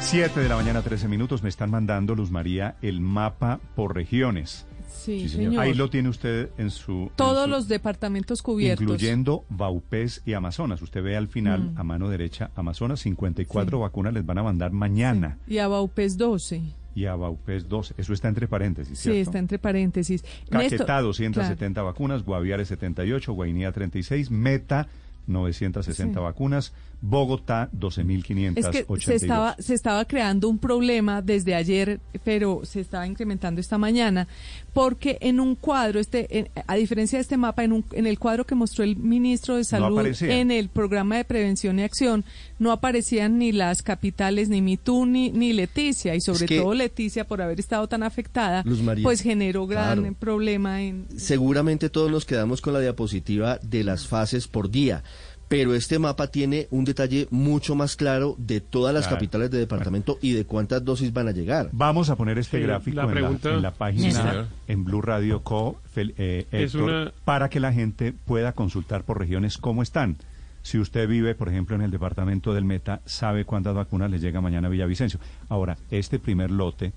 7 de la mañana, 13 minutos. Me están mandando, Luz María, el mapa por regiones. Sí, señor. Ahí lo tiene usted en su... Todos en su- los departamentos cubiertos. Incluyendo Baupés y Amazonas. Usted ve al final, Mm. a mano derecha, Amazonas, 54 vacunas les van a mandar mañana. Y a Baupés 12. Y a Baupés 12. Eso está entre paréntesis, Sí, ¿cierto? está entre paréntesis. Caquetá, Néstor- 270 vacunas, Guaviare 78, Guainía 36, Meta 960 Sí. vacunas, Bogotá 12.582. Es que se estaba, se estaba creando un problema desde ayer, pero se estaba incrementando esta mañana, porque en un cuadro, este, en- a diferencia de este mapa, en, un, en el cuadro que mostró el ministro de Salud en el programa de prevención y acción, no aparecían ni las capitales, ni Mitú, ni, ni Leticia, y sobre que- todo Leticia, por haber estado tan afectada, Luz María, pues generó gran claro. problema en... Seguramente todos nos quedamos con la diapositiva de las fases por día, pero este mapa tiene un detalle mucho más claro de todas las Claro. capitales de departamento y de cuántas dosis van a llegar. Vamos a poner este Sí, gráfico la en, la, pregunta- en la página Sí, en Blue Radio Co. Fel- eh, Es Héctor, una- para que la gente pueda consultar por regiones cómo están. Si usted vive, por ejemplo, en el departamento del Meta, sabe cuántas vacunas le llega mañana a Villavicencio. Ahora, este primer lote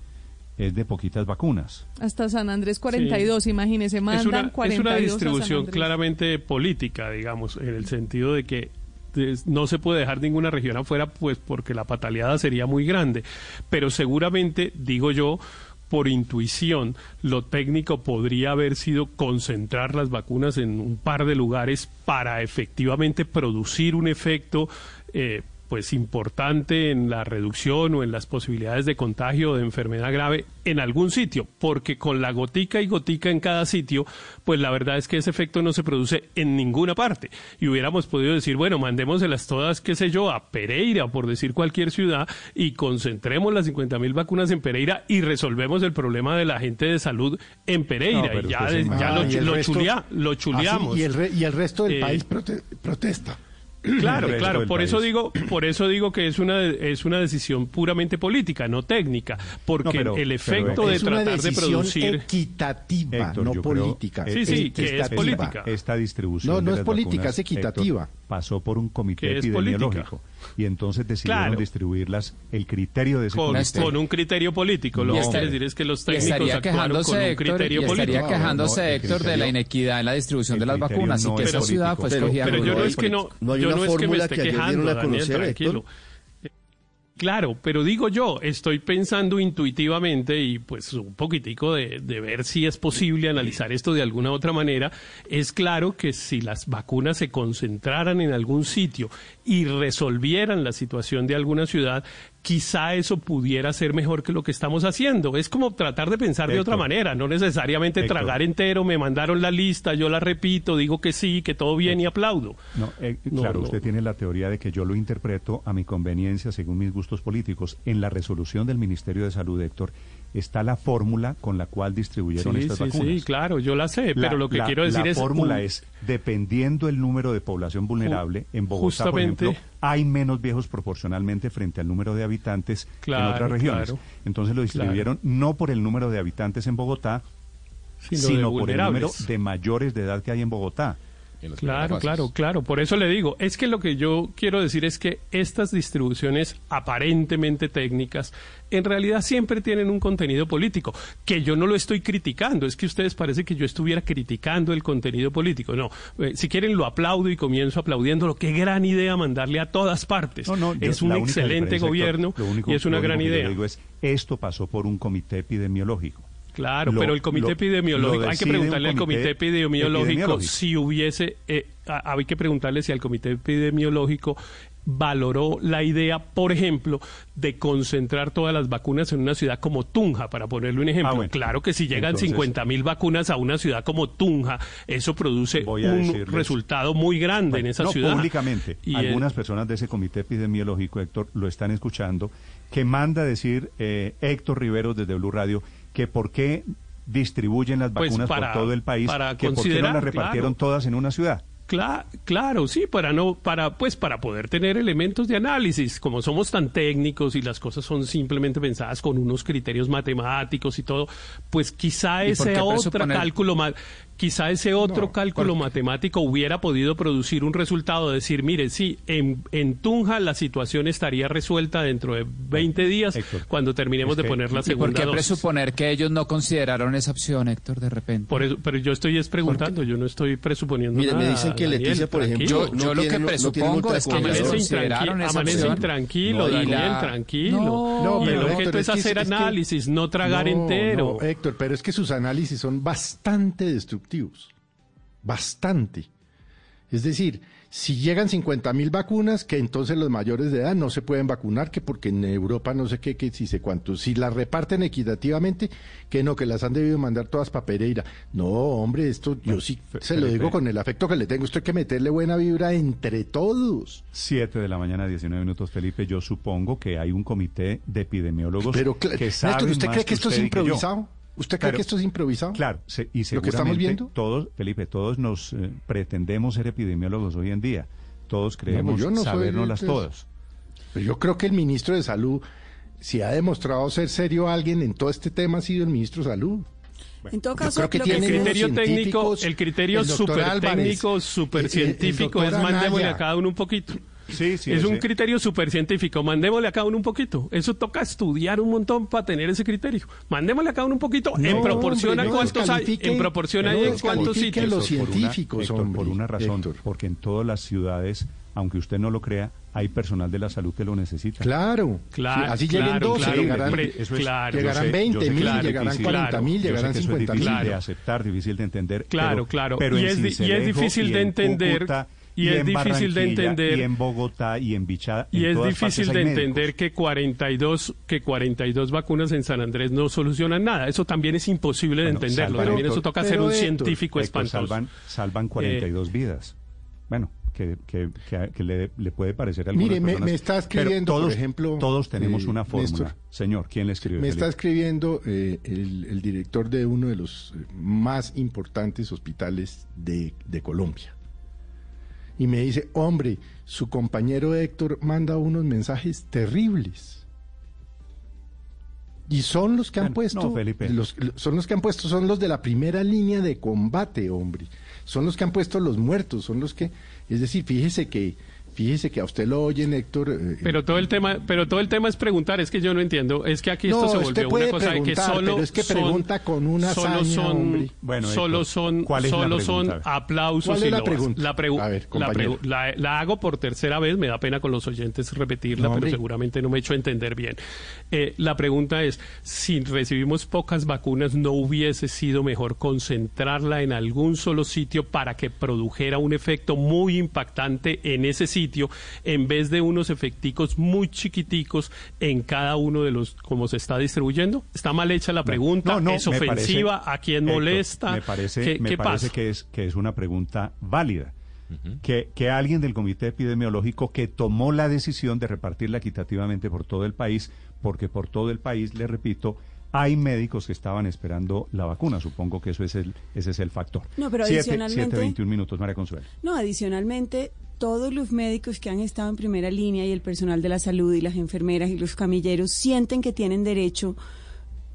es de poquitas vacunas. Hasta San Andrés 42, imagínese, mandan es una, es 42 una a San distribución claramente política, digamos, en el sentido de que no se puede dejar ninguna región afuera, pues porque la pataleada sería muy grande. Pero seguramente, digo yo, por intuición, lo técnico podría haber sido concentrar las vacunas en un par de lugares para efectivamente producir un efecto eh, pues importante en la reducción o en las posibilidades de contagio o de enfermedad grave en algún sitio, porque con la gotica y gotica en cada sitio, pues la verdad es que ese efecto no se produce en ninguna parte. Y hubiéramos podido decir, bueno, mandémoselas todas, qué sé yo, a Pereira, por decir cualquier ciudad, y concentremos las 50 mil vacunas en Pereira y resolvemos el problema de la gente de salud en No, Pereira. y ya, ya lo, Ah, y el lo resto- chulea- lo Ah, chuleamos. y, el re- y el resto del Eh, país prote- protesta. Claro, claro. Por eso país. digo, por eso digo que es una es una decisión puramente política, no técnica, porque No, pero- el pero efecto de tratar de producir equitativa, Héctor, no creo- política. Sí, sí, que es política. Esta distribución No, no de es política, vacunas, es equitativa. Héctor, pasó por un comité epidemiológico y entonces decidieron Claro. distribuirlas. El criterio de ese con, comité con un criterio político. Lo No, que quiere decir es que los técnicos estaría actuaron quejándose, con un Héctor, criterio y político. estaría No, quejándose, no, el Héctor, de la criterio- inequidad en la distribución de las criterio vacunas no y que es esa ciudad fue político. escogida Pero por yo no un es que no, No hay yo una no es que me esté quejando, Daniel, conocer, tranquilo. Claro, pero digo yo, estoy pensando intuitivamente y pues un poquitico de ver si es posible analizar esto de alguna otra manera. Es claro que si las vacunas se concentraran en algún sitio y resolvieran la situación de alguna ciudad, quizá eso pudiera ser mejor que lo que estamos haciendo. Es como tratar de pensar de otra manera, no necesariamente Héctor. tragar entero, me mandaron la lista, yo la repito, digo que sí, que todo bien y aplaudo. No, eh, No, claro, no. usted tiene la teoría de que yo lo interpreto a mi conveniencia según mis gustos políticos. En la resolución del Ministerio de Salud, Héctor, está la fórmula con la cual distribuyeron Sí, estas sí, vacunas. sí, claro, yo la sé, La- pero lo que la- quiero decir la es... fórmula un- es, dependiendo el número de población vulnerable, en Bogotá, por ejemplo, hay menos viejos proporcionalmente frente al número de habitantes en otras regiones. claro. Entonces lo distribuyeron no por el número de habitantes en Bogotá, sino por el número de mayores de edad que hay en Bogotá. Claro, claro, claro. Por eso le digo, es que lo que yo quiero decir es que estas distribuciones aparentemente técnicas en realidad siempre tienen un contenido político, que yo no lo estoy criticando, es que ustedes parece que yo estuviera criticando el contenido político. No, eh, si quieren lo aplaudo y comienzo aplaudiéndolo. Qué gran idea mandarle a todas partes. No, no, yo- es un excelente gobierno Héctor, lo único- y es una lo gran único que yo idea. digo es, esto pasó por un comité epidemiológico. Claro, Lo- pero el comité lo- epidemiológico, hay que preguntarle al comité epidemiológico, epidemiológico. si hubiese, eh, a- hay que preguntarle si al comité epidemiológico valoró la idea, por ejemplo, de concentrar todas las vacunas en una ciudad como Tunja, para ponerle un ejemplo. Ah, bueno. Claro que si llegan Entonces- 50 mil vacunas a una ciudad como Tunja, eso produce un resultado muy grande en esa no, ciudad. públicamente. Y, Algunas personas de ese comité epidemiológico, Héctor, lo están escuchando, que manda decir eh, Héctor Riveros desde Blue Radio que por qué distribuyen las Pues vacunas para- por todo el país, para que por qué no las repartieron claro. todas en una ciudad. Cla- claro, sí, para no, para, pues, para poder tener elementos de análisis, como somos tan técnicos y las cosas son simplemente pensadas con unos criterios matemáticos y todo, pues quizá ¿Y por ese otro presuponer- cálculo, ma- quizá ese otro No, cálculo porque- matemático hubiera podido producir un resultado de decir, mire, sí, en, en Tunja la situación estaría resuelta dentro de 20 días Héctor, cuando terminemos de que- poner la ¿Y por segunda qué dosis. presuponer que ellos no consideraron esa opción, Héctor, de repente? Por eso, pero yo estoy es preguntando, yo no estoy presuponiendo Mire, me nada. dicen que Daniel, Leticia, por ejemplo. Yo- yo lo que tiene- presupongo tiene de es que ellos consideraron esa amanece opción. intranquilo, No, y Daniel, la- tranquilo. No, y el Héctor, objeto es, es que- hacer es que- análisis, no tragar No, entero. no, Héctor, pero es que sus análisis son bastante destructivos. Bastante. Es decir, si llegan 50 mil vacunas, que entonces los mayores de edad no se pueden vacunar, que porque en Europa no sé qué, que si sé cuánto. Si las reparten equitativamente, que no, que las han debido mandar todas para Pereira. No, hombre, esto yo sí se lo digo con el afecto que le tengo. Esto hay que meterle buena vibra entre todos. 7 de la mañana, 19 minutos, Felipe. Yo supongo que hay un comité de epidemiólogos Pero, que saben Néstor, ¿usted más cree que esto es usted improvisado? ¿Usted cree Pero- que esto es improvisado? Claro, se- y ¿Lo que seguramente estamos viendo? todos, Felipe, todos nos eh, pretendemos ser epidemiólogos hoy en día. Todos creemos no de eso. todas. Pero yo creo que el ministro de Salud, si ha demostrado ser serio alguien en todo este tema, ha sido el ministro de Salud. En todo caso, creo que lo el criterio técnico, el criterio súper Álvarez, técnico, el- súper el- científico el es mandémosle a cada uno un poquito. Sí, sí. es un criterio súper científico, mandémosle a cada uno un poquito. Eso toca estudiar un montón para tener ese criterio. Mandémosle a cada uno un poquito en No, proporción hombre, a no cuántos hay, en proporción a no en cuántos sitios. los Héctor, por una- científicos, Héctor, por una razón, Héctor. porque en todas las ciudades, aunque usted no lo crea, hay personal de la salud que lo necesita. Claro. Claro, Sí, Así lleguen claro, 12, claro, llegarán, pre- Eso es- claro. llegarán yo sé- 20 yo sé que mil, llegarán difícil, 40 mil, llegarán que eso es 50 mil. difícil de Claro. aceptar, difícil de entender. Claro, pero- claro. Pero Y en es y es difícil de en entender- Cúcuta, y es en difícil de entender- Y en Bogotá y en Bichada. Y en es todas difícil de entender médicos. que 42, que 42 vacunas en San Andrés no solucionan nada. Eso también es imposible de Bueno, entenderlo. salvan- También eso toca ser un Héctor, científico Héctor, espantoso. salvan, salvan 42 vidas. Bueno, que, que, que- que le, le puede parecer a algunas Mire, me- personas, me está pero escribiendo, por todos, ejemplo, Todos tenemos eh, una fórmula. Néstor. Señor, ¿quién le escribió? Me está escribiendo eh, el, el director de uno de los eh, más importantes hospitales de, de Colombia. Y me dice, hombre, su compañero Héctor manda unos mensajes terribles. Y son los que han Bueno, puesto, no, Felipe. los- son los que han puesto, son los de la primera línea de combate, hombre. Son los que han puesto los muertos, son los que, es decir, fíjese que, fíjese que a usted lo oyen, Héctor. eh, Pero todo el tema, pero todo el tema es preguntar, es que yo no entiendo, es que aquí esto No, se usted volvió puede una cosa de que solo pero es que son- pregunta con una solo hazaña, son hombre. Bueno, solo Héctor, son ¿cuál es la solo son aplausos ¿Cuál y es la pregunta? La, pregu- A ver, la, pregu- la- la hago por tercera vez, me da pena con los oyentes repetirla, No, pero seguramente no me he hecho entender bien. Eh, la pregunta es, si recibimos pocas vacunas, ¿no hubiese sido mejor concentrarla en algún solo sitio para que produjera un efecto muy impactante en ese sitio, en vez de unos efecticos muy chiquiticos en cada uno de los, como se está distribuyendo? ¿Está mal hecha la pregunta? No, no, ¿Es ofensiva? parece- ¿A quién Héctor, molesta? Me parece, ¿Qué, me qué parece pasa? que es que es una pregunta válida. que, que alguien del comité epidemiológico que tomó la decisión de repartirla equitativamente por todo el país, porque por todo el país, le repito, hay médicos que estaban esperando la vacuna. Supongo que eso es el, ese es el factor. No, pero Siete- adicionalmente- siete, 21 minutos, María Consuelo. No, adicionalmente, todos los médicos que han estado en primera línea y el personal de la salud y las enfermeras y los camilleros sienten que tienen derecho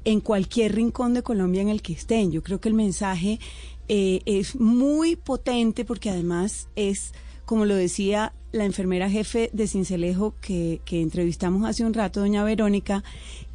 en cualquier rincón de Colombia en el que estén. Yo creo que el mensaje eh, es muy potente porque además es, como lo decía la enfermera jefe de Cincelejo que, que entrevistamos hace un rato, doña Verónica,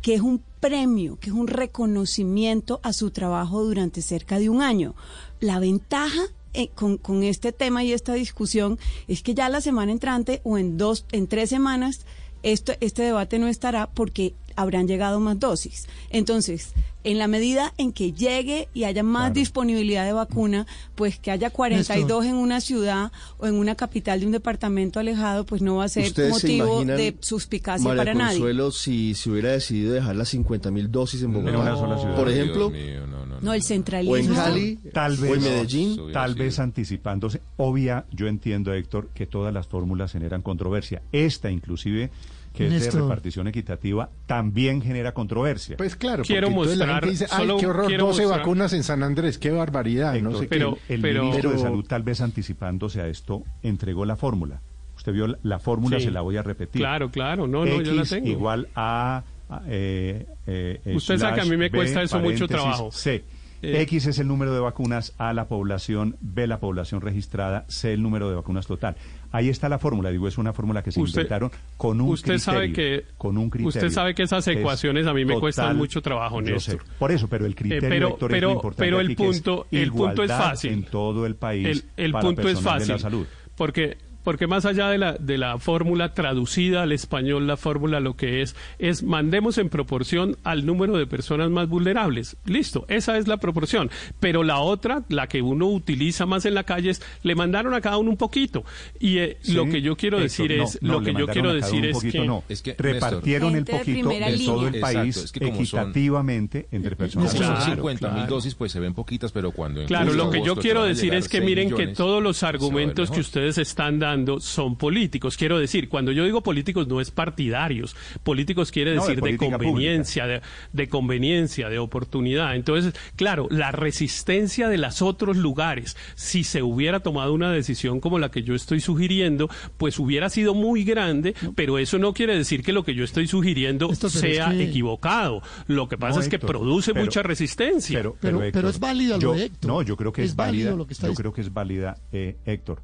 que es un premio, que es un reconocimiento a su trabajo durante cerca de un año. La ventaja eh, con, con este tema y esta discusión es que ya la semana entrante o en dos, en tres semanas, esto, este debate no estará porque habrán llegado más dosis. Entonces, en la medida en que llegue y haya más Claro. disponibilidad de vacuna, pues que haya 42 en una ciudad o en una capital de un departamento alejado, pues no va a ser ¿Ustedes se motivo de suspicacia María para nadie. Consuelo, si se hubiera decidido dejar las 50 mil dosis en Bogotá, por ejemplo, No, el centralismo. o en Cali, Tal vez, o en Medellín. tal vez anticipándose. Obvia, yo entiendo, Héctor, que todas las fórmulas generan controversia. Esta, inclusive, que es de repartición equitativa, también genera controversia. Pues claro, Quiero porque entonces la mostrar- gente dice, ay, solo qué horror, quiero 12 mostrar- vacunas en San Andrés, qué barbaridad, no Héctor, sé pero- qué. el pero- ministro de Salud, tal vez anticipándose a esto, entregó la fórmula. Usted vio la, la fórmula, Sí. se la voy a repetir. Claro, claro, no, no, yo la X tengo. igual a... a, eh, eh, Usted sabe que a mí me cuesta B, eso mucho trabajo. C. Eh, X es el número de vacunas, A la población, B la población registrada, C el número de vacunas total. Ahí está la fórmula, digo, es una fórmula que se Usted- inventaron con un usted criterio. sabe que- con un criterio. usted sabe que esas es ecuaciones a mí me total- cuestan mucho trabajo, yo sé. Néstor. Por eso, pero el criterio, Eh, pero- Héctor, es lo importante pero el punto- el punto es fácil. en todo el país el, el para punto es personal de fácil la salud. porque porque más allá de la de la fórmula traducida al español la fórmula lo que es es mandemos en proporción al número de personas más vulnerables listo esa es la proporción pero la otra la que uno utiliza más en la calle es le mandaron a cada uno un poquito y eh, Sí, lo que yo quiero decir no, es no, lo que yo quiero decir es que no. Es que, repartieron Néstor. el poquito en todo el país Exacto, es que como son- equitativamente entre personas. Como Claro, son 50 mil dosis, pues se ven poquitas, pero cuando en Claro, lo que yo quiero decir es que 6 miren que todos los argumentos que ustedes están dando son políticos. Quiero decir, cuando yo digo políticos no es partidarios. Políticos quiere No, de decir de, conveniencia, de, de conveniencia, de oportunidad. Entonces, claro, la resistencia de los otros lugares, si se hubiera tomado una decisión como la que yo estoy sugiriendo, pues hubiera sido muy grande, pero eso no quiere decir que lo que yo estoy sugiriendo Esto, pero es sea que- equivocado. Lo que pasa No, es que Héctor, produce pero- mucha resistencia. Pero, Pero- Héctor, pero es válida lo yo- de Héctor. No, yo creo que es, válida. lo que está yo creo que es válida, eh, Héctor.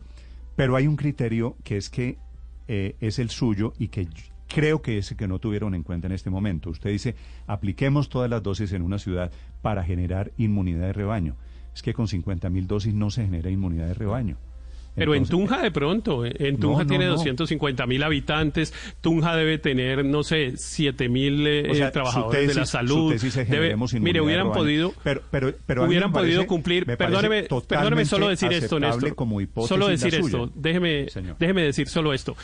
Pero hay un criterio que es que eh, es el suyo y que creo que es el que no tuvieron en cuenta en este momento. Usted dice, apliquemos todas las dosis en una ciudad para generar inmunidad de rebaño. Es que con 50 mil dosis no se genera inmunidad de rebaño. Pero Entonces, en Tunja de pronto, eh, en Tunja no, tiene no. 250 mil habitantes, Tunja debe tener, no sé, 7 mil eh, O sea, trabajadores de la salud. Debe- mire, hubieran podido, Pero- pero- hubieran parece- podido cumplir. Perdóneme, perdóneme solo decir esto, Néstor. como solo decir esto. Déjeme, Señor. déjeme decir solo esto.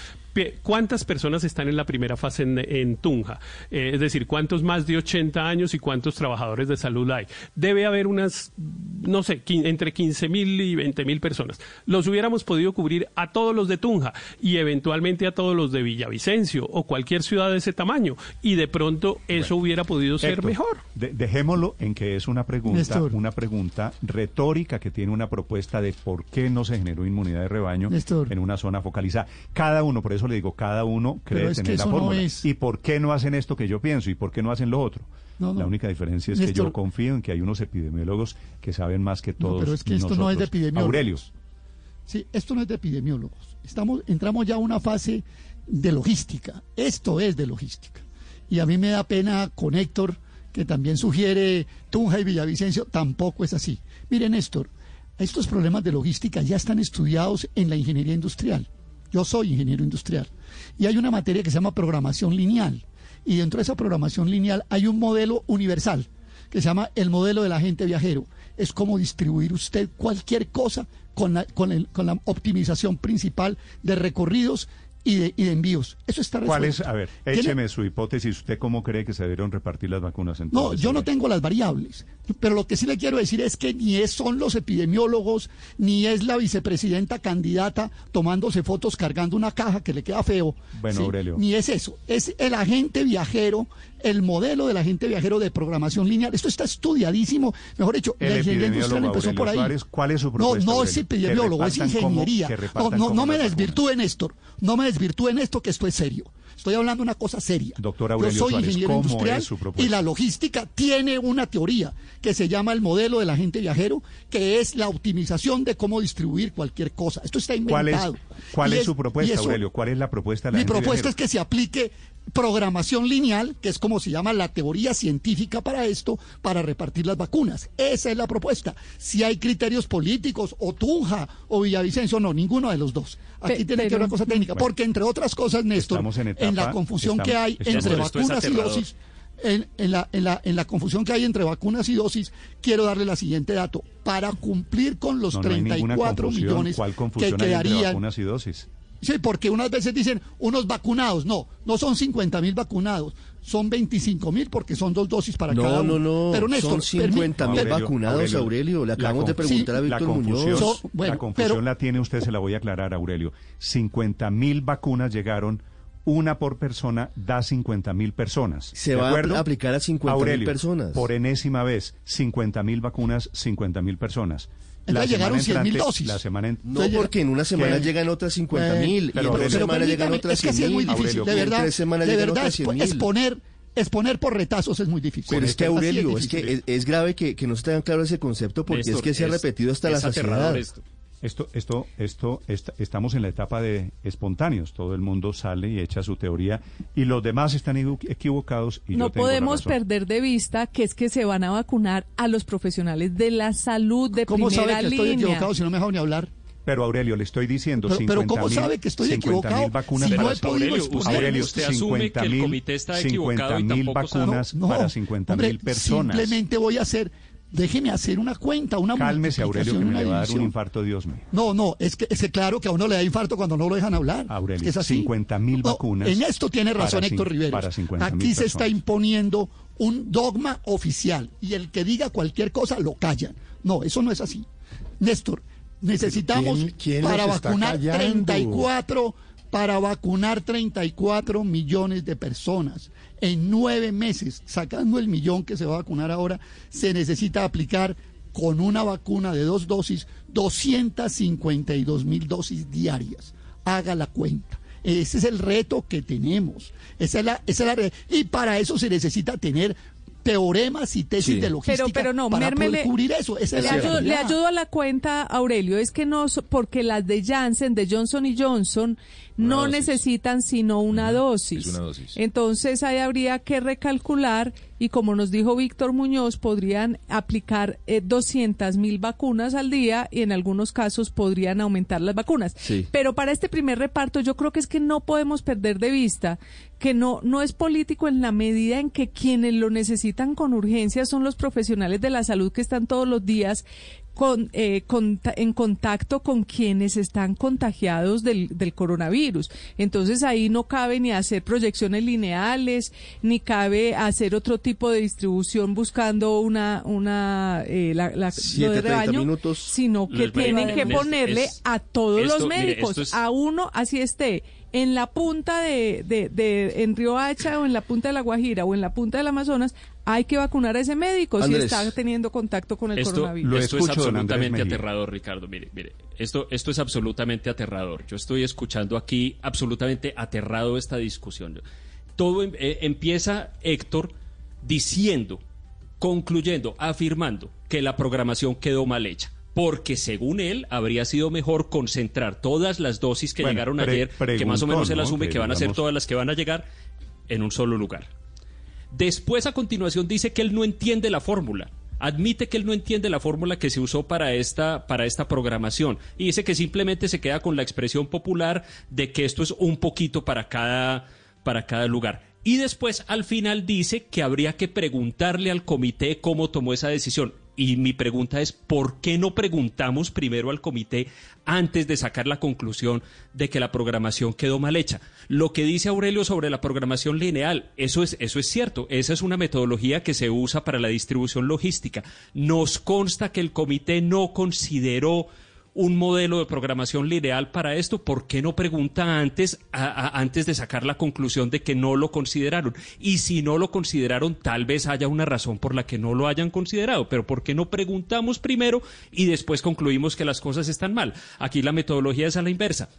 ¿Cuántas personas están en la primera fase en, en Tunja? Eh, es decir, ¿cuántos más de 80 años y cuántos trabajadores de salud hay? Debe haber unas, no sé, entre 15 mil y 20 mil personas. Los hubiéramos podido cubrir a todos los de Tunja y eventualmente a todos los de Villavicencio o cualquier ciudad de ese tamaño. Y de pronto eso hubiera podido ser Héctor, mejor. de- dejémoslo en que es una pregunta, Néstor. una pregunta retórica que tiene una propuesta de por qué no se generó inmunidad de rebaño Néstor. en una zona focalizada. Cada uno, por eso le digo, cada uno cree tener la no fórmula. es- ¿Y por qué no hacen esto que yo pienso? ¿Y por qué no hacen lo otro? No, no. La única diferencia es que yo confío en que hay unos epidemiólogos que saben más que todos. pero es que esto no es de epidemiólogos. Aurelio. Sí, esto no es de epidemiólogos. Estamos, entramos ya a una fase de logística. Esto es de logística. Y a mí me da pena con Héctor, que también sugiere Tunja y Villavicencio, tampoco es así. Miren, Néstor, estos problemas de logística ya están estudiados en la ingeniería industrial. Yo soy ingeniero industrial. Y hay una materia que se llama programación lineal. Y dentro de esa programación lineal hay un modelo universal que se llama el modelo del agente viajero. Es como distribuir usted cualquier cosa con la, con el- con la optimización principal de recorridos y de, y de envíos. Eso está ¿Cuál es? resuelto. A ver, Tiene- écheme su hipótesis. ¿Usted cómo cree que se debieron repartir las vacunas en todo No, este yo no tengo las variables, pero lo que sí le quiero decir es que ni es, son los epidemiólogos, ni es la vicepresidenta candidata tomándose fotos cargando una caja que le queda feo. Bueno, Aurelio. Ni es eso, es el agente viajero, el modelo del agente viajero de programación lineal. Esto está estudiadísimo, mejor dicho, El la ingeniería industrial empezó Aurelio por ahí. Suárez, ¿cuál es su No, propuesta, no es Aurelio? epidemiólogo, es cómo- ingeniería. no, no, no me desvirtúen, Néstor, no me desvirtúen esto, que esto es serio. Estoy hablando de una cosa seria. Doctor Yo Aurelio soy Suárez, ingeniero ¿cómo industrial y la logística tiene una teoría que se llama el modelo del agente viajero, que es la optimización de cómo distribuir cualquier cosa. Esto está ¿Cuál es, inventado. cuál es su propuesta, eso- Aurelio? ¿Cuál es la propuesta de la Mi propuesta es que se aplique programación lineal, que es como se llama la teoría científica para esto, para repartir las vacunas. Esa es la propuesta. Si hay criterios políticos, o Tunja, o Villavicencio, no, ninguno de los dos. Aquí tiene que haber una cosa técnica, Bueno, porque entre otras cosas, Néstor, en etapa- la confusión que hay estamos- entre Esto es vacunas y dosis, en, en la, en, la, en la confusión que hay entre vacunas y dosis, quiero darle la siguiente dato. Para cumplir con los No, no hay ninguna 34 confusión. millones ¿Cuál que confusión hay entre quedarían vacunas y dosis? Sí, porque unas veces dicen unos vacunados. No, no son 50 mil vacunados, son 25 mil porque son dos dosis para cada No, uno. no, no. Pero Néstor, Son permi- 50 mil vacunados, Aurelio, Aurelio. Le la acabamos de preguntar a La Víctor Muñoz. So- bueno, la confusión pero- la tiene usted, se la voy a aclarar, Aurelio. 50 mil vacunas llegaron, una por persona da 50 mil personas. Se ¿De va a acuerdo? aplicar a 50.000 Aurelio, personas. Por enésima vez, 50 mil vacunas, 50 mil personas. Entonces llegaron semana 100.000 entrante- dosis. La semana en- No, porque en una semana ¿Qué? llegan otras 50 mil Eh, y en Aurelio, semanas llegan otras es que 100 así es muy mil. difícil, Aurelio, de verdad, tres semanas de verdad 100 mil. exponer exponer por retazos es muy difícil. Pero es que Así Aurelio, es, difícil. que es, es grave que, que no se tengan claro ese concepto porque es Néstor, que se ha es- repetido hasta la es saciedad. esto. Esto, esto, esto, esta- estamos en la etapa de espontáneos. Todo el mundo sale y echa su teoría y los demás están equivo- equivocados. Y yo no la podemos razón. perder de vista que es que se van a vacunar a los profesionales de la salud de ¿Cómo primera sabe que estoy línea. equivocado si no me deja ni hablar? Pero Aurelio, le estoy diciendo Pero- pero 50 ¿cómo sabe que estoy 50 equivocado mil vacunas si no para he podido Aurelio, exponer? usted- Aurelio, usted asume que el 50.000 comité está equivocado y 50.000 tampoco sabe. vacunas para 50 hombre, mil personas. Simplemente voy a hacer, déjeme hacer una cuenta, una Cálmese, Aurelio, que me una le va a dar un infarto, Dios mío. No, no, es que, es que claro que a uno le da infarto cuando no lo dejan hablar. Aurelio, Es que es así. 50.000 No, vacunas En esto tiene razón Héctor 50.000 Aquí se está imponiendo un dogma oficial y el que diga cualquier cosa lo callan. No, eso no es así. Néstor, necesitamos ¿Quién- quién para vacunar callando? 34 para vacunar 34 millones de personas en nueve meses, sacando el millón que se va a vacunar ahora, se necesita aplicar con una vacuna de dos dosis 252 mil dosis diarias. Haga la cuenta. Ese es el reto que tenemos. Esa es la, esa es la y para eso se necesita tener teoremas y tesis Sí. de logística Pero, pero no, para mérmele- poder cubrir eso. Esa es Le la ayudo, le ayudo a la cuenta, Aurelio, es que no, so- porque las de Janssen, de Johnson y Johnson, Una no dosis. necesitan sino una dosis. es una dosis. Entonces ahí habría que recalcular y como nos dijo Víctor Muñoz, podrían aplicar eh, 200 mil vacunas al día y en algunos casos podrían aumentar las vacunas. Sí. Pero para este primer reparto yo creo que es que no podemos perder de vista que no, no es político en la medida en que quienes lo necesitan con urgencia son los profesionales de la salud que están todos los días con, eh, conta- en contacto con quienes están contagiados del, del coronavirus. Entonces ahí no cabe ni hacer proyecciones lineales, ni cabe hacer otro tipo de distribución buscando una, una eh, la, la- Siete, lo de 30 rebaño, minutos. sino que tienen que ponerle es- a todos esto, los médicos, es- a uno así esté en la punta de, de, de en Río Hacha o en la punta de la Guajira o en la punta del Amazonas, hay que vacunar a ese médico Andrés. si está teniendo contacto con el Esto, coronavirus. Lo esto es escucho, absolutamente aterrador, Ricardo. Mire, mire, esto, esto es absolutamente aterrador. Yo estoy escuchando aquí absolutamente aterrado esta discusión. Todo em- eh, empieza Héctor diciendo, concluyendo, afirmando que la programación quedó mal hecha. Porque según él habría sido mejor concentrar todas las dosis que Bueno, llegaron ayer, que más o menos él ¿no? asume Que que van a ser todas las que van a llegar en un solo lugar. Después, a continuación, dice que él no entiende la fórmula. Admite que él no entiende la fórmula que se usó para esta, para esta programación. Y dice que simplemente se queda con la expresión popular de que esto es un poquito para cada, para cada lugar. Y después, al final, dice que habría que preguntarle al comité cómo tomó esa decisión. Y mi pregunta es, ¿por qué no preguntamos primero al comité antes de sacar la conclusión de que la programación quedó mal hecha? Lo que dice Aurelio sobre la programación lineal, eso es, eso es cierto. Esa es una metodología que se usa para la distribución logística. Nos consta que el comité no consideró un modelo de programación lineal para esto, ¿por qué no pregunta antes, antes de sacar la conclusión de que no lo consideraron? Y si no lo consideraron, tal vez haya una razón por la que no lo hayan considerado, pero ¿por qué no preguntamos primero y después concluimos que las cosas están mal? Aquí la metodología es a la inversa.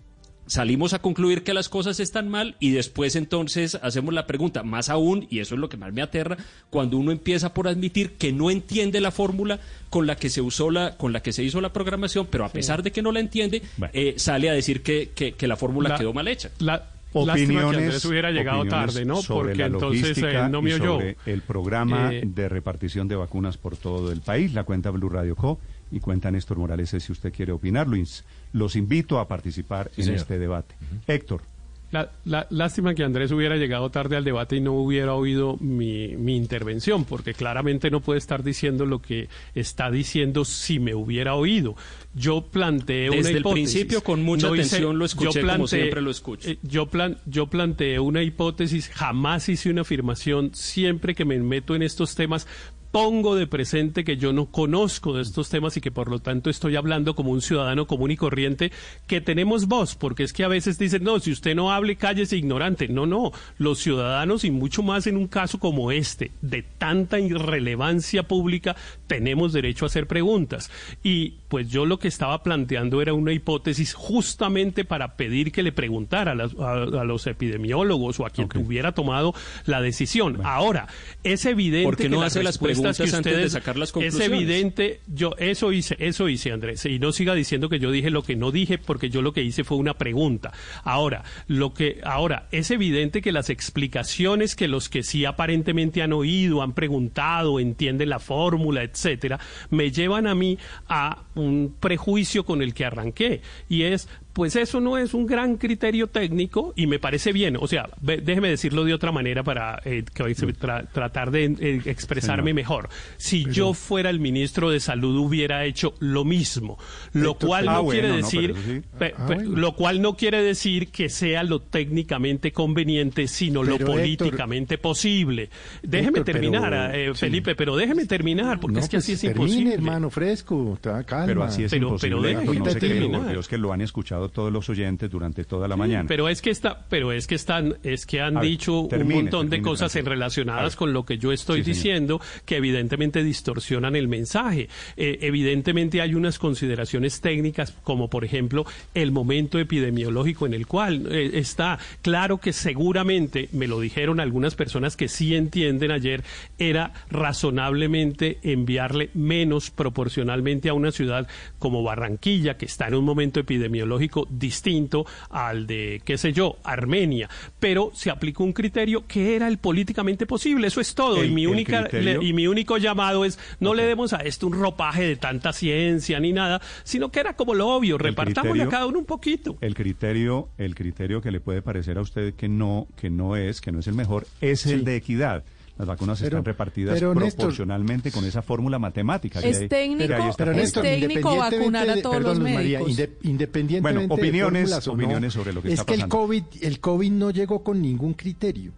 Salimos a concluir que las cosas están mal y después entonces hacemos la pregunta, más aún, y eso es lo que más me aterra, cuando uno empieza por admitir que no entiende la fórmula con la que se usó la, con la que se hizo la programación, pero a pesar de que no la entiende, Bueno. eh, sale a decir que, que- que la fórmula La- quedó mal hecha. La, lástima que Opiniones, Andrés hubiera llegado tarde, ¿no? sobre Porque la entonces logística eh, no me oyó. sobre el programa Eh, de repartición de vacunas por todo el país, la cuenta Blue Radio Co. y cuenta Néstor Morales si usted quiere opinar. Lo ins- Los invito a participar en señor. este debate. Héctor. La, la- lástima que Andrés hubiera llegado tarde al debate y no hubiera oído mi, mi intervención, porque claramente no puede estar diciendo lo que está diciendo si me hubiera oído. Yo planteé una Desde el hipótesis. principio, con mucha hice- atención, lo escuché yo como siempre lo escucho. eh, yo, plan, yo planteé una hipótesis, jamás hice una afirmación, siempre que me meto en estos temas pongo de presente que yo no conozco de estos temas y que por lo tanto estoy hablando como un ciudadano común y corriente que tenemos voz, porque es que a veces dicen, no, si usted no hable, cállese ignorante. No, no, los ciudadanos y mucho más en un caso como este, de tanta irrelevancia pública, tenemos derecho a hacer preguntas. Y pues yo lo que estaba planteando era una hipótesis justamente para pedir que le preguntara a, las- a- a los epidemiólogos o a quien hubiera tomado la decisión. Ahora, es evidente ¿Por qué que no hace las respuestas preguntas que antes de ustedes- sacar las Es evidente, yo eso hice, eso hice, Andrés, y no siga diciendo que yo dije lo que no dije, porque yo lo que hice fue una pregunta. Ahora, lo que, ahora, es evidente que las explicaciones que los que sí aparentemente han oído, han preguntado, entienden la fórmula, etcétera, me llevan a mí a un prejuicio con el que arranqué, y es pues eso no es un gran criterio técnico y me parece bien. O sea, ve- déjeme decirlo de otra manera para eh, que hoy se- tra- tratar de eh, expresarme Señor. mejor. Si yo fuera el ministro de Salud hubiera hecho lo mismo, lo cual no Ah, quiere bueno, decir, sí. Ah, bueno. lo cual no quiere decir que sea lo técnicamente conveniente, sino lo Héctor- políticamente posible. Déjeme Héctor, terminar, pero- eh, sí. Felipe, pero déjeme terminar porque No, es que pues, así es termine, imposible. hermano, fresco, calma. Pero así es Pero- imposible. pero Héctor, no déjeme cree, terminar. por Dios, que lo han escuchado todos los oyentes durante toda la mañana. Pero es que está, pero es que están, es que han A ver, dicho termine, un montón de cosas en relacionadas con lo que yo estoy Sí, señor. diciendo que evidentemente distorsionan el mensaje. Eh, evidentemente hay unas consideraciones técnicas como por ejemplo el momento epidemiológico en el cual eh, está claro que seguramente me lo dijeron algunas personas que sí entienden ayer era razonablemente enviarle menos proporcionalmente a una ciudad como Barranquilla que está en un momento epidemiológico distinto al de, qué sé yo, Armenia. Pero se aplicó un criterio que era el políticamente posible. Eso es todo. El- y, mi única, le- y mi único llamado es no le demos a esto un ropaje de tanta ciencia ni nada, sino que era como lo obvio, repartámosle a cada uno un poquito. El criterio, el criterio que le puede parecer a usted que no, que no es, que no es el mejor, es el de equidad. Las vacunas Pero- están repartidas pero, Néstor- proporcionalmente con esa fórmula matemática. que Es hay- técnico, que Pero es técnico independientemente vacunar a de- todos perdón, los María, médicos. inde- independientemente Bueno, opiniones, de no, opiniones sobre lo que es está que el pasando. COVID, el COVID no llegó con ningún criterio.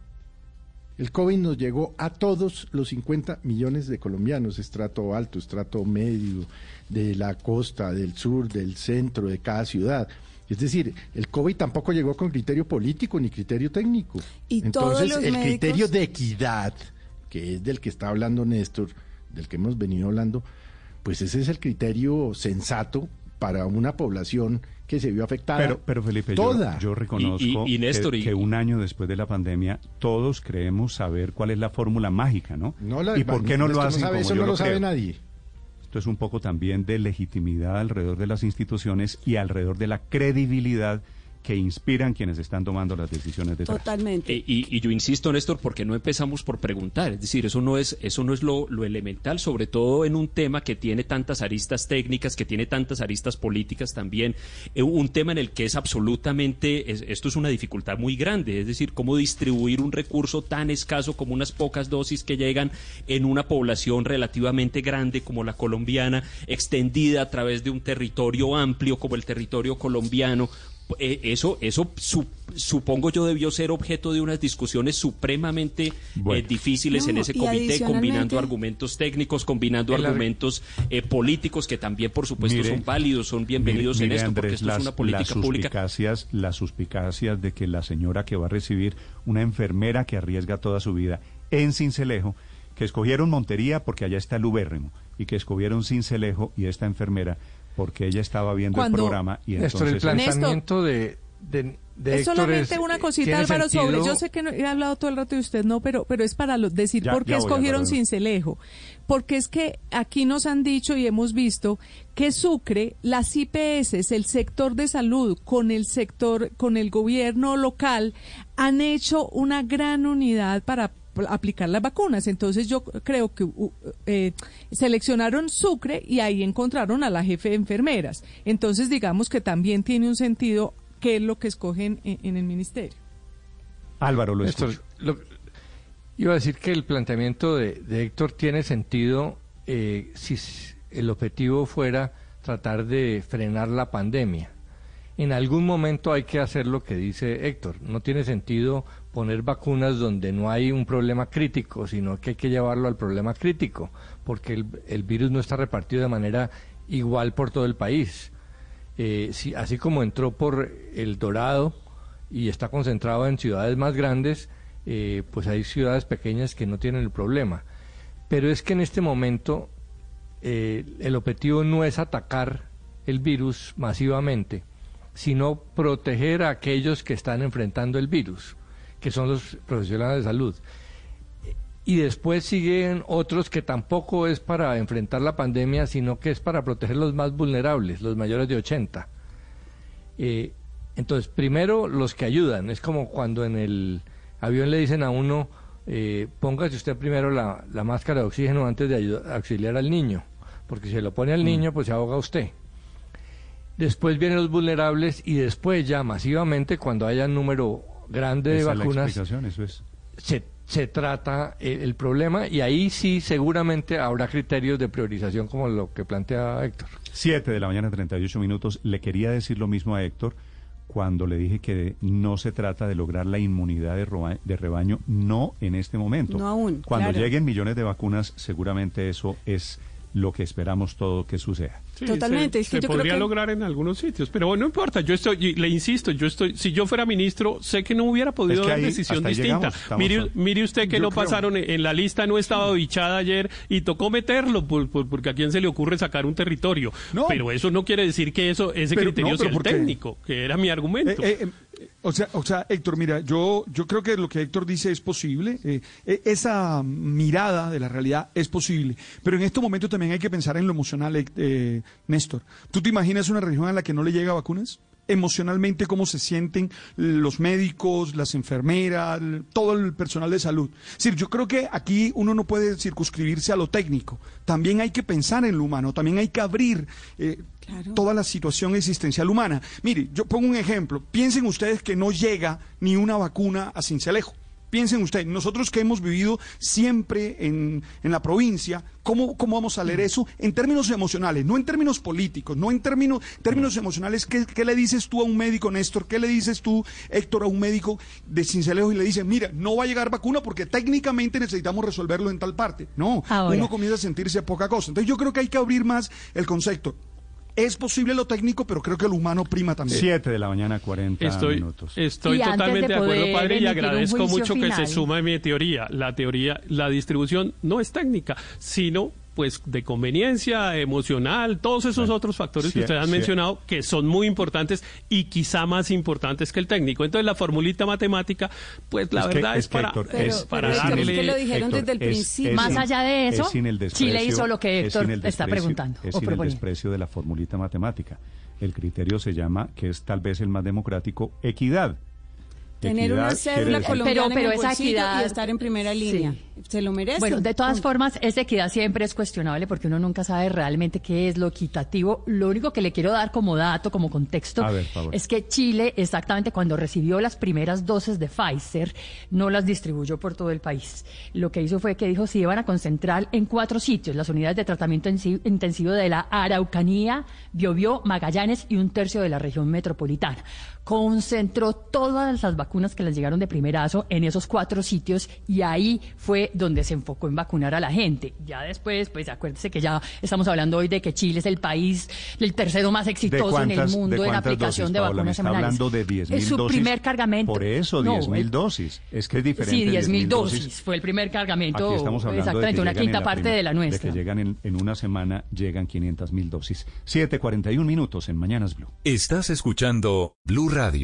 El COVID nos llegó a todos los 50 millones de colombianos, estrato alto, estrato medio, de la costa, del sur, del centro, de cada ciudad. Es decir, el COVID tampoco llegó con criterio político ni criterio técnico. Y todos Entonces, los el médicos- criterio de equidad, que es del que está hablando Néstor, del que hemos venido hablando, pues ese es el criterio sensato para una población que se vio afectada. Pero, pero Felipe, yo, toda. yo reconozco Y- y- y Néstor, que, y- que un año después de la pandemia todos creemos saber cuál es la fórmula mágica, ¿no? No la- ¿Y por qué no lo hacen sabe, como eso yo no lo sabe creo? nadie. Esto es un poco también de legitimidad alrededor de las instituciones y alrededor de la credibilidad que inspiran quienes están tomando las decisiones de Totalmente. Eh, y, y yo insisto, Néstor, porque no empezamos por preguntar. Es decir, eso no es, eso no es lo, lo elemental, sobre todo en un tema que tiene tantas aristas técnicas, que tiene tantas aristas políticas también. Eh, un tema en el que es absolutamente, es- esto es una dificultad muy grande. Es decir, cómo distribuir un recurso tan escaso como unas pocas dosis que llegan en una población relativamente grande como la colombiana, extendida a través de un territorio amplio como el territorio colombiano. Eh, eso, eso su- supongo yo debió ser objeto de unas discusiones supremamente eh, difíciles en ese comité, combinando argumentos técnicos, combinando El argumentos eh, políticos que también, por supuesto, Mire, son válidos, son bienvenidos Mire, en esto, Andrés, porque esto las, es una política las pública. suspicacias, las suspicacias de que la señora que va a recibir una enfermera que arriesga toda su vida en Cincelejo, que escogieron Montería porque allá está el ubérrimo, y que escogieron Cincelejo y esta enfermera porque ella estaba viendo Cuando- el programa y Néstor, el entonces... planteamiento de, de, de es Héctor solamente es, una eh, cosita, Álvaro, sobre. sentido- Yo sé que no, he hablado todo el rato y usted no, pero, pero es para lo- decir Ya- por qué escogieron. Cincelejo. Porque es que aquí nos han dicho y hemos visto que Sucre, las IPS, el sector de salud, con el sector, con el gobierno local, han hecho una gran unidad para aplicar las vacunas. Entonces yo creo que uh, eh, seleccionaron Sucre y ahí encontraron a la jefe de enfermeras. Entonces digamos que también tiene un sentido qué es lo que escogen en, en el ministerio. Álvaro, lo Néstor, escucho. lo- iba a decir que el planteamiento de, de Héctor tiene sentido eh, si el objetivo fuera tratar de frenar la pandemia. En algún momento hay que hacer lo que dice Héctor. No tiene sentido poner vacunas donde no hay un problema crítico, sino que hay que llevarlo al problema crítico, porque el, virus no está repartido de manera igual por todo el país. Eh, así como entró por el Dorado y está concentrado en ciudades más grandes, eh, pues hay ciudades pequeñas que no tienen el problema. Pero es que en este momento eh, el objetivo no es atacar el virus masivamente, sino proteger a aquellos que están enfrentando el virus, que son los profesionales de salud. Y después siguen otros que tampoco es para enfrentar la pandemia, sino que es para proteger los más vulnerables, los mayores de 80. Eh, entonces, primero los que ayudan. Es como cuando en el avión le dicen a uno, eh, póngase usted primero la, la máscara de oxígeno antes de ayudar- auxiliar al niño, porque si se lo pone al niño, pues se ahoga usted. Después vienen los vulnerables y después ya masivamente, cuando haya número grande de Esa es la vacunas, explicación, eso es. se, se trata el, el problema y ahí sí seguramente habrá criterios de priorización como lo que plantea Héctor. 7 de la mañana, 38 minutos. Le quería decir lo mismo a Héctor cuando le dije que no se trata de lograr la inmunidad de, roba- de rebaño, no en este momento. No aún, Cuando claro. lleguen millones de vacunas, seguramente eso es lo que esperamos todo que suceda. Sí, Totalmente, Se, es que se yo creo podría que- lograr en algunos sitios, pero bueno, no importa. Yo estoy, le insisto, yo estoy, si yo fuera ministro, sé que no hubiera podido Es que dar ahí- decisión distinta. llegamos, mire, a- mire usted que Yo no creo- pasaron en, la lista, no estaba bichada ayer y tocó meterlo por- por- porque a quién se le ocurre sacar un territorio. No. Pero eso no quiere decir que eso ese Pero- criterio no, sea el técnico, que era mi argumento. Eh, eh, eh, o sea, o sea, Héctor, mira, yo, yo creo que lo que Héctor dice es posible. esa mirada de la realidad es posible. Pero en este momento también hay que pensar en lo emocional, Néstor. ¿Tú te imaginas una región a la que no le llega vacunas? Emocionalmente, cómo se sienten los médicos, las enfermeras, todo el personal de salud. Es decir, yo creo que aquí uno no puede circunscribirse a lo técnico. También hay que pensar en lo humano, también hay que abrir eh, Claro. toda la situación existencial humana. Mire, yo pongo un ejemplo. Piensen ustedes que no llega ni una vacuna a Cincelejo. Piensen ustedes, nosotros que hemos vivido siempre en, en la provincia, ¿cómo, ¿cómo vamos a leer eso? En términos emocionales, no en términos políticos, no en términos, términos emocionales. ¿qué, qué le dices tú a un médico, Néstor? ¿Qué le dices tú, Héctor, a un médico de Cincelejo y le dices, mira, no va a llegar vacuna porque técnicamente necesitamos resolverlo en tal parte? No, Ahora. uno comienza a sentirse poca cosa. Entonces yo creo que hay que abrir más el concepto. Es posible lo técnico, pero creo que lo humano prima también. 7 de la mañana, 40 Estoy, minutos. estoy Y totalmente de de acuerdo, padre, y agradezco mucho que se final. suma a mi teoría. La teoría, la distribución no es técnica, sino pues de conveniencia emocional, todos esos otros factores que Sí, ustedes han sí. mencionado que son muy importantes y quizá más importantes que el técnico. Entonces la formulita matemática, pues la Es que- verdad es, que, para, Héctor, Pero- es- para que lo dijeron Héctor, desde el principio. Más allá de eso, es sin el Chile hizo lo que Héctor está preguntando Es o sin el desprecio de la formulita matemática. El criterio se llama, que es tal vez el más democrático, equidad. Tener una Equidad cédula colombiana Pero- pero en el esa bolsillo equidad- y estar en primera línea. Se lo merece. Bueno, de todas formas, esa equidad siempre es cuestionable porque uno nunca sabe realmente qué es lo equitativo. Lo único que le quiero dar como dato, como contexto, ver, es que Chile, exactamente cuando recibió las primeras dosis de Pfizer, no las distribuyó por todo el país. Lo que hizo fue que dijo se iban a concentrar en cuatro sitios, las unidades de tratamiento intensivo de la Araucanía, Biobío, Magallanes y un tercio de la región metropolitana. Concentró todas las vacunas que les llegaron de primerazo en esos cuatro sitios y ahí fue donde se enfocó en vacunar a la gente. Ya después, pues acuérdese que ya estamos hablando hoy de que Chile es el país, el tercero más exitoso en el mundo de en aplicación dosis, de Paola? Vacunas está semanales. hablando de 10.000 Es su dosis. primer cargamento. Por eso, No, 10.000 el- dosis. Es que es diferente. Sí, 10.000 dosis. dosis. Fue el primer cargamento. Aquí estamos hablando de exactamente, que una quinta parte primer- de la nuestra. De que llegan en, en una semana, llegan 500 mil dosis. 7.41 minutos en Mañanas Blue. Estás escuchando Blue Radio.